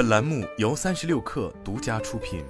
本栏目由三十六氪独家出品。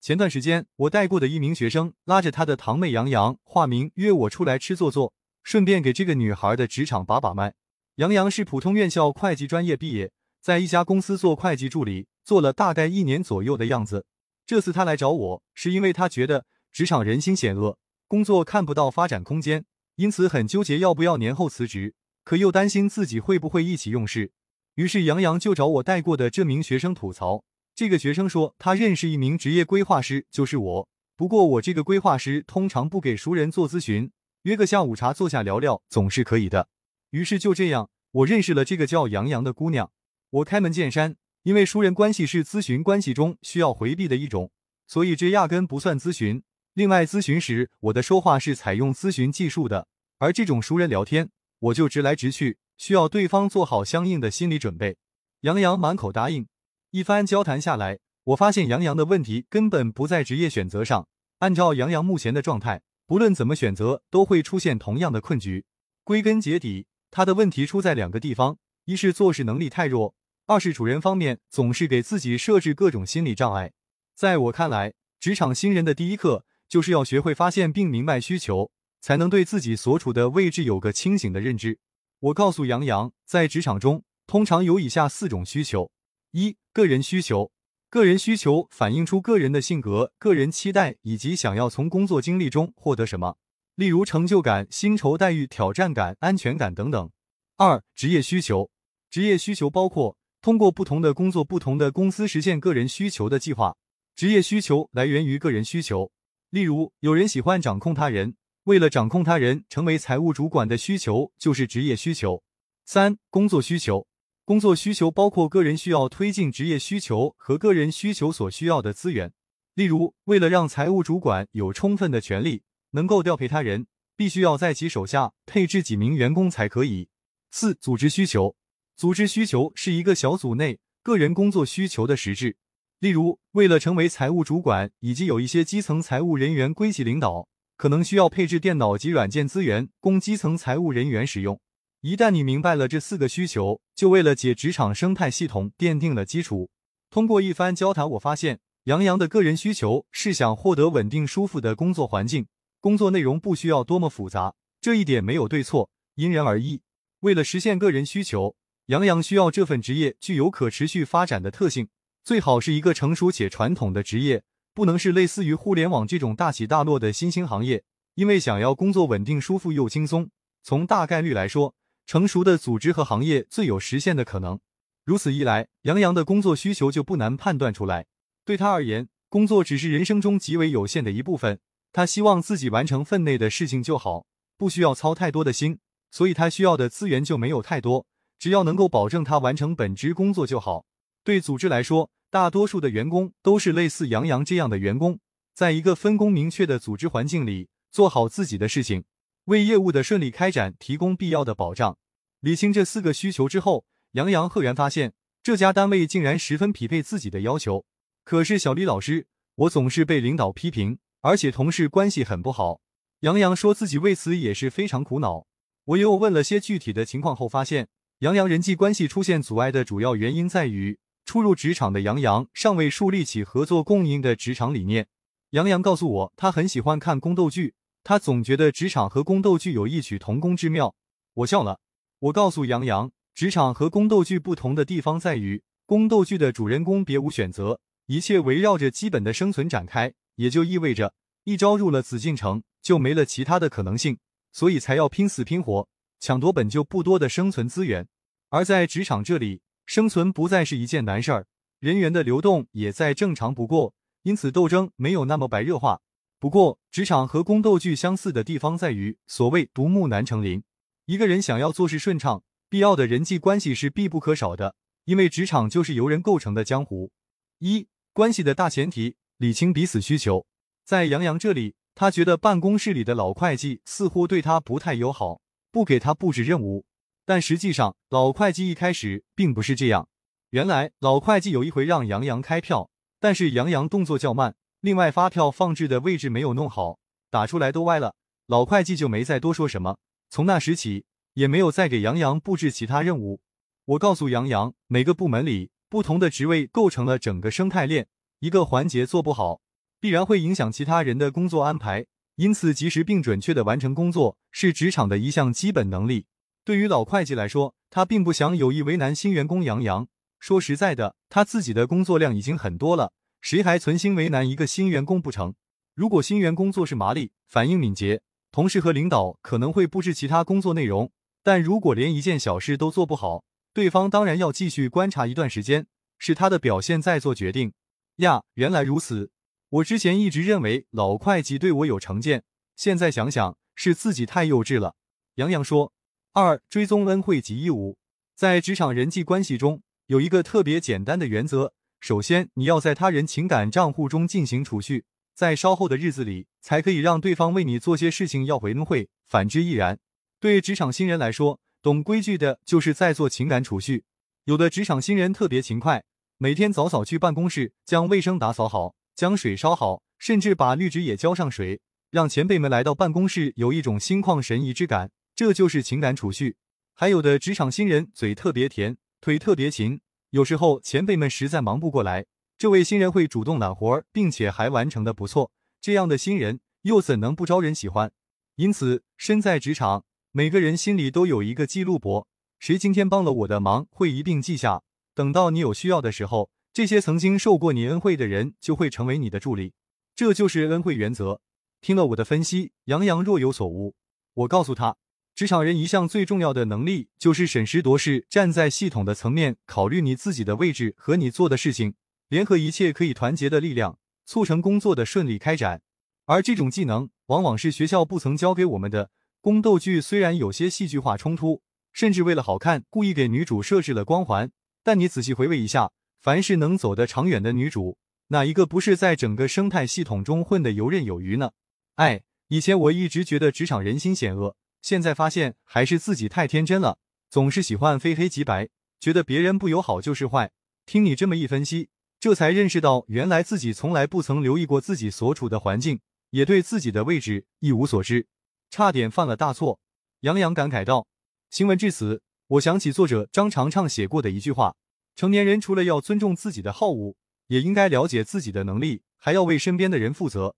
前段时间，我带过的一名学生拉着他的堂妹杨洋（化名）约我出来吃坐坐，顺便给这个女孩的职场把把脉。杨洋是普通院校会计专业毕业，在一家公司做会计助理，做了大概一年左右的样子。这次他来找我，是因为他觉得职场人心险恶，工作看不到发展空间，因此很纠结要不要年后辞职，可又担心自己会不会意气用事。于是杨洋就找我带过的这名学生吐槽。这个学生说，他认识一名职业规划师，就是我。不过我这个规划师通常不给熟人做咨询，约个下午茶坐下聊聊总是可以的。于是就这样，我认识了这个叫杨洋的姑娘。我开门见山，因为熟人关系是咨询关系中需要回避的一种，所以这压根不算咨询。另外，咨询时我的说话是采用咨询技术的，而这种熟人聊天，我就直来直去，需要对方做好相应的心理准备。杨洋满口答应。一番交谈下来，我发现杨洋的问题根本不在职业选择上。按照杨洋目前的状态，不论怎么选择，都会出现同样的困局。归根结底，他的问题出在两个地方：一是做事能力太弱，二是主人方面总是给自己设置各种心理障碍。在我看来，职场新人的第一课就是要学会发现并明白需求，才能对自己所处的位置有个清醒的认知。我告诉杨洋，在职场中通常有以下四种需求。一、个人需求，个人需求反映出个人的性格、个人期待以及想要从工作经历中获得什么，例如成就感、薪酬待遇、挑战感、安全感等等。二、职业需求，职业需求包括通过不同的工作、不同的公司实现个人需求的计划。职业需求来源于个人需求，例如有人喜欢掌控他人，为了掌控他人成为财务主管的需求就是职业需求。三、工作需求。工作需求包括个人需要推进职业需求和个人需求所需要的资源，例如，为了让财务主管有充分的权利，能够调配他人，必须要在其手下配置几名员工才可以。四、组织需求，组织需求是一个小组内个人工作需求的实质，例如，为了成为财务主管，以及有一些基层财务人员归其领导，可能需要配置电脑及软件资源供基层财务人员使用。一旦你明白了这四个需求，就为了解职场生态系统奠定了基础。通过一番交谈，我发现杨洋的个人需求是想获得稳定舒服的工作环境，工作内容不需要多么复杂。这一点没有对错，因人而异。为了实现个人需求，杨洋需要这份职业具有可持续发展的特性，最好是一个成熟且传统的职业，不能是类似于互联网这种大起大落的新兴行业。因为想要工作稳定、舒服又轻松，从大概率来说。成熟的组织和行业最有实现的可能。如此一来，杨洋的工作需求就不难判断出来。对他而言，工作只是人生中极为有限的一部分。他希望自己完成分内的事情就好，不需要操太多的心，所以他需要的资源就没有太多。只要能够保证他完成本职工作就好。对组织来说，大多数的员工都是类似杨洋这样的员工，在一个分工明确的组织环境里，做好自己的事情。为业务的顺利开展提供必要的保障。理清这四个需求之后，杨洋赫然发现这家单位竟然十分匹配自己的要求。可是小李老师，我总是被领导批评，而且同事关系很不好。杨洋说自己为此也是非常苦恼。我又问了些具体的情况后，发现杨洋人际关系出现阻碍的主要原因在于初入职场的杨洋尚未树立起合作共赢的职场理念。杨洋告诉我，他很喜欢看宫斗剧。他总觉得职场和宫斗剧有异曲同工之妙，我笑了。我告诉杨洋，职场和宫斗剧不同的地方在于，宫斗剧的主人公别无选择，一切围绕着基本的生存展开，也就意味着一朝入了紫禁城，就没了其他的可能性，所以才要拼死拼活抢夺本就不多的生存资源。而在职场这里，生存不再是一件难事儿，人员的流动也再正常不过，因此斗争没有那么白热化。不过，职场和宫斗剧相似的地方在于，所谓独木难成林。一个人想要做事顺畅，必要的人际关系是必不可少的，因为职场就是由人构成的江湖。一关系的大前提，理清彼此需求。在杨洋这里，他觉得办公室里的老会计似乎对他不太友好，不给他布置任务。但实际上，老会计一开始并不是这样。原来，老会计有一回让杨洋开票，但是杨洋动作较慢。另外，发票放置的位置没有弄好，打出来都歪了。老会计就没再多说什么。从那时起，也没有再给杨洋布置其他任务。我告诉杨洋，每个部门里不同的职位构成了整个生态链，一个环节做不好，必然会影响其他人的工作安排。因此，及时并准确的完成工作是职场的一项基本能力。对于老会计来说，他并不想有意为难新员工杨洋。说实在的，他自己的工作量已经很多了，谁还存心为难一个新员工不成？如果新员工做事麻利、反应敏捷，同事和领导可能会布置其他工作内容；但如果连一件小事都做不好，对方当然要继续观察一段时间，是他的表现再做决定。呀，原来如此！我之前一直认为老会计对我有成见，现在想想是自己太幼稚了。杨洋说。二、追踪恩惠及义务，在职场人际关系中有一个特别简单的原则：首先，你要在他人情感账户中进行储蓄，在稍后的日子里才可以让对方为你做些事情要回恩惠，反之亦然。对职场新人来说，懂规矩的就是在做情感储蓄。有的职场新人特别勤快，每天早早去办公室，将卫生打扫好，将水烧好，甚至把绿植也浇上水，让前辈们来到办公室有一种心旷神怡之感。这就是情感储蓄。还有的职场新人嘴特别甜，腿特别勤，有时候前辈们实在忙不过来，这位新人会主动揽活，并且还完成的不错。这样的新人又怎能不招人喜欢？因此，身在职场，每个人心里都有一个记录簿，谁今天帮了我的忙，会一并记下。等到你有需要的时候，这些曾经受过你恩惠的人就会成为你的助力。这就是恩惠原则。听了我的分析，杨洋若有所悟。我告诉他。职场人一项最重要的能力就是审时度势，站在系统的层面考虑你自己的位置和你做的事情，联合一切可以团结的力量，促成工作的顺利开展。而这种技能往往是学校不曾教给我们的。宫斗剧虽然有些戏剧化冲突，甚至为了好看故意给女主设置了光环，但你仔细回味一下，凡是能走得长远的女主，哪一个不是在整个生态系统中混得游刃有余呢？哎，以前我一直觉得职场人心险恶。现在发现还是自己太天真了，总是喜欢非黑即白，觉得别人不友好就是坏。听你这么一分析，这才认识到原来自己从来不曾留意过自己所处的环境，也对自己的位置一无所知，差点犯了大错。杨洋感慨道：“行文至此，我想起作者张长畅写过的一句话：成年人除了要尊重自己的好恶，也应该了解自己的能力，还要为身边的人负责。